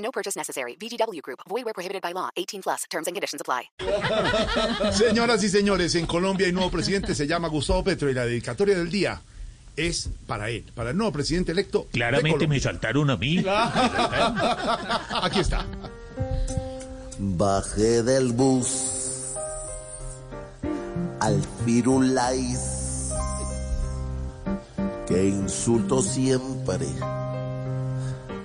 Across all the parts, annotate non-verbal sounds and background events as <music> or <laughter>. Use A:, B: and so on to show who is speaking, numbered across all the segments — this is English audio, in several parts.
A: No purchase necessary. VGW Group. Void where prohibited by law. 18 plus. Terms and conditions apply. <laughs>
B: Señoras y señores, en Colombia hay nuevo presidente, se llama Gustavo Petro y la dedicatoria del día es para él, para el nuevo presidente electo.
C: Claramente me saltaron a mí. <laughs>
B: Aquí está.
D: Bajé del bus al Firulais. Que insulto siempre.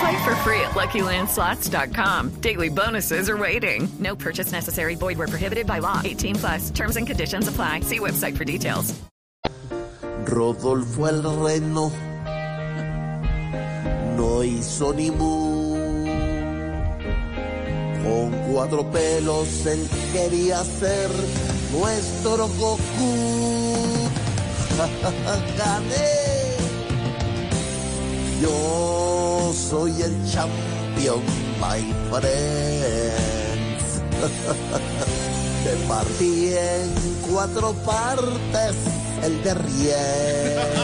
E: Play for free at LuckyLandSlots.com. Daily bonuses are waiting. No purchase necessary. Void where prohibited by law. 18 plus. Terms and conditions apply. See website for details.
D: Rodolfo el Reno no hizo ni mu. Con cuatro pelos él quería ser nuestro Goku. <laughs> Gané. Yo soy el champion, my friends. <laughs> Te partí en cuatro partes el derrier.